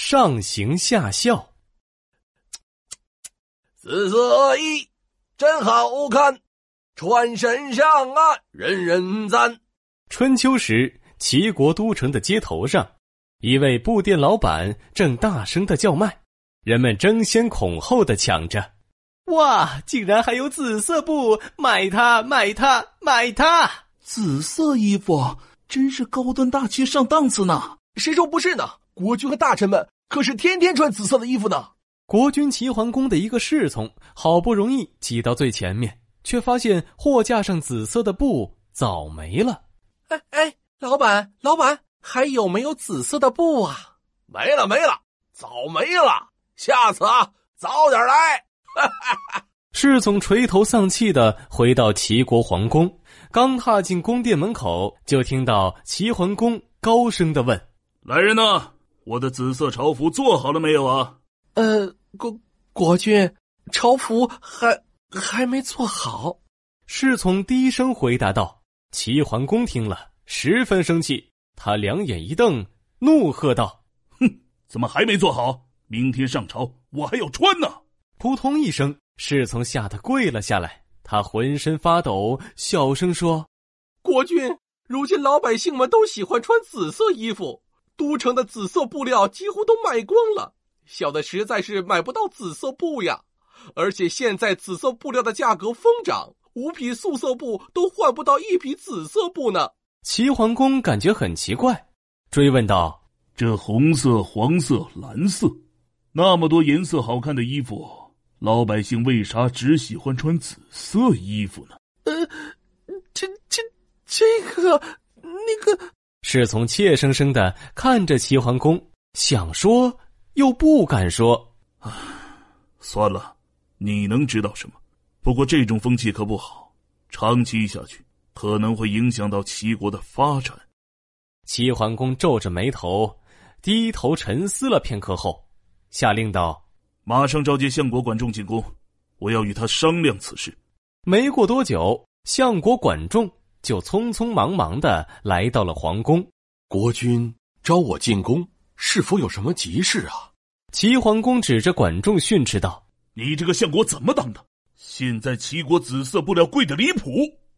上行下效。紫色衣真好看，穿身上啊，人人赞。春秋时，齐国都城的街头上，一位布店老板正大声的叫卖，人们争先恐后的抢着。哇，竟然还有紫色布，买它，买它，买它！紫色衣服真是高端大气上档次呢。谁说不是呢？国君和大臣们可是天天穿紫色的衣服呢。国君齐桓公的一个侍从好不容易挤到最前面，却发现货架上紫色的布早没了。哎哎，老板，老板，还有没有紫色的布啊？没了，没了，早没了。下次啊，早点来。侍从垂头丧气的回到齐国皇宫，刚踏进宫殿门口，就听到齐桓公高声的问：“来人呐，我的紫色朝服做好了没有啊？”“呃，国国君，朝服还还没做好。”侍从低声回答道。齐桓公听了，十分生气，他两眼一瞪，怒喝道：“哼，怎么还没做好？明天上朝，我还要穿呢！”扑通一声，侍从吓得跪了下来。他浑身发抖，小声说：“国君，如今老百姓们都喜欢穿紫色衣服，都城的紫色布料几乎都卖光了，小的实在是买不到紫色布呀。而且现在紫色布料的价格疯涨，五匹素色布都换不到一匹紫色布呢。”齐桓公感觉很奇怪，追问道：“这红色、黄色、蓝色，那么多颜色好看的衣服？”老百姓为啥只喜欢穿紫色衣服呢？呃，这这这个那个，侍从怯生生的看着齐桓公，想说又不敢说。唉，算了，你能知道什么？不过这种风气可不好，长期下去可能会影响到齐国的发展。齐桓公皱着眉头，低头沉思了片刻后，下令道。马上召集相国管仲进宫，我要与他商量此事。没过多久，相国管仲就匆匆忙忙的来到了皇宫。国君召我进宫，是否有什么急事啊？齐桓公指着管仲训斥道：“你这个相国怎么当的？现在齐国紫色布料贵的离谱，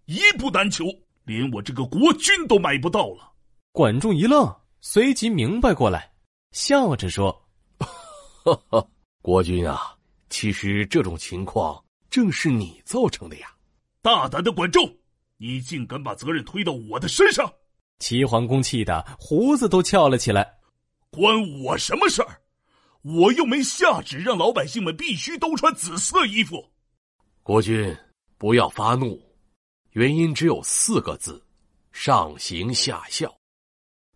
一布难求，连我这个国君都买不到了。”管仲一愣，随即明白过来，笑着说：“ 哈哈。”国君啊，其实这种情况正是你造成的呀！大胆的管仲，你竟敢把责任推到我的身上！齐桓公气得胡子都翘了起来。关我什么事儿？我又没下旨让老百姓们必须都穿紫色衣服。国君，不要发怒，原因只有四个字：上行下效。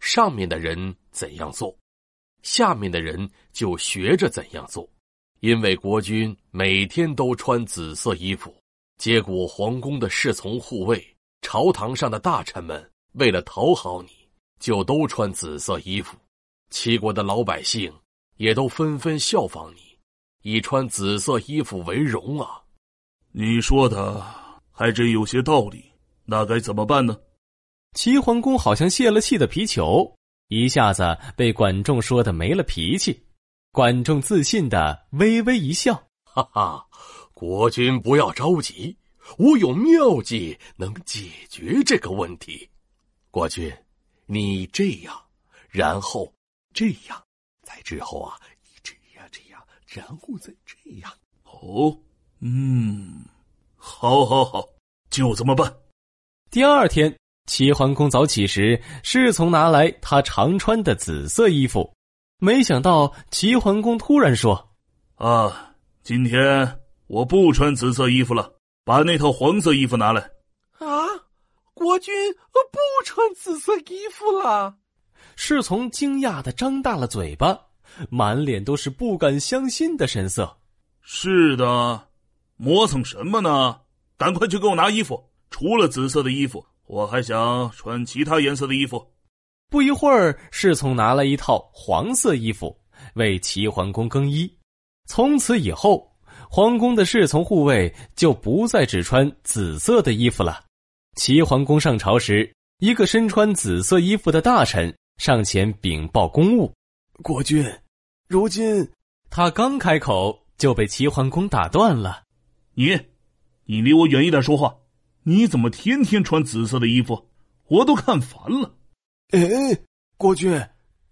上面的人怎样做，下面的人就学着怎样做。因为国君每天都穿紫色衣服，结果皇宫的侍从护卫、朝堂上的大臣们为了讨好你，就都穿紫色衣服。齐国的老百姓也都纷纷效仿你，以穿紫色衣服为荣啊！你说的还真有些道理，那该怎么办呢？齐桓公好像泄了气的皮球，一下子被管仲说的没了脾气。管仲自信的微微一笑，哈哈，国君不要着急，我有妙计能解决这个问题。国君，你这样，然后这样，再之后啊，你这样这样，然后再这样。哦，嗯，好，好，好，就这么办。第二天，齐桓公早起时，侍从拿来他常穿的紫色衣服。没想到齐桓公突然说：“啊，今天我不穿紫色衣服了，把那套黄色衣服拿来。”啊，国君不穿紫色衣服了？侍从惊讶的张大了嘴巴，满脸都是不敢相信的神色。是的，磨蹭什么呢？赶快去给我拿衣服，除了紫色的衣服，我还想穿其他颜色的衣服。不一会儿，侍从拿了一套黄色衣服为齐桓公更衣。从此以后，皇宫的侍从护卫就不再只穿紫色的衣服了。齐桓公上朝时，一个身穿紫色衣服的大臣上前禀报公务：“国君，如今，他刚开口就被齐桓公打断了。你，你离我远一点说话！你怎么天天穿紫色的衣服？我都看烦了。哎，国君，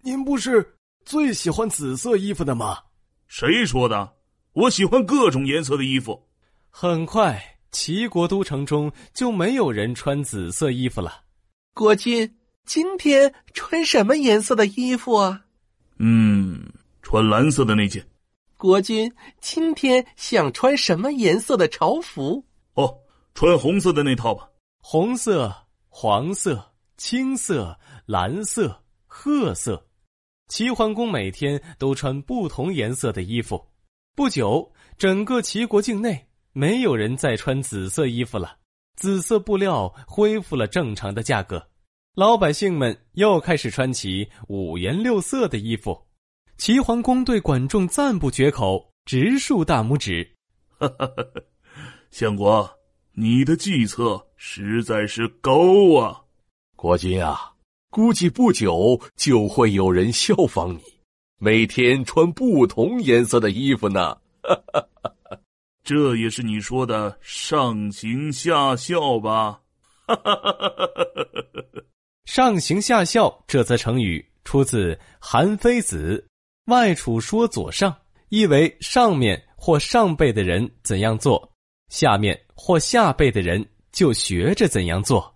您不是最喜欢紫色衣服的吗？谁说的？我喜欢各种颜色的衣服。很快，齐国都城中就没有人穿紫色衣服了。国君，今天穿什么颜色的衣服啊？嗯，穿蓝色的那件。国君，今天想穿什么颜色的朝服？哦，穿红色的那套吧。红色、黄色、青色、蓝色、褐色，齐桓公每天都穿不同颜色的衣服。不久，整个齐国境内没有人再穿紫色衣服了，紫色布料恢复了正常的价格，老百姓们又开始穿起五颜六色的衣服。齐桓公对管仲赞不绝口，直竖大拇指。哈哈哈！相国，你的计策实在是高啊！国君啊，估计不久就会有人效仿你，每天穿不同颜色的衣服呢。哈哈哈！这也是你说的上行下效吧？哈哈哈哈哈！上行下效这则成语出自《韩非子》。外储说左上，意为上面或上辈的人怎样做，下面或下辈的人就学着怎样做。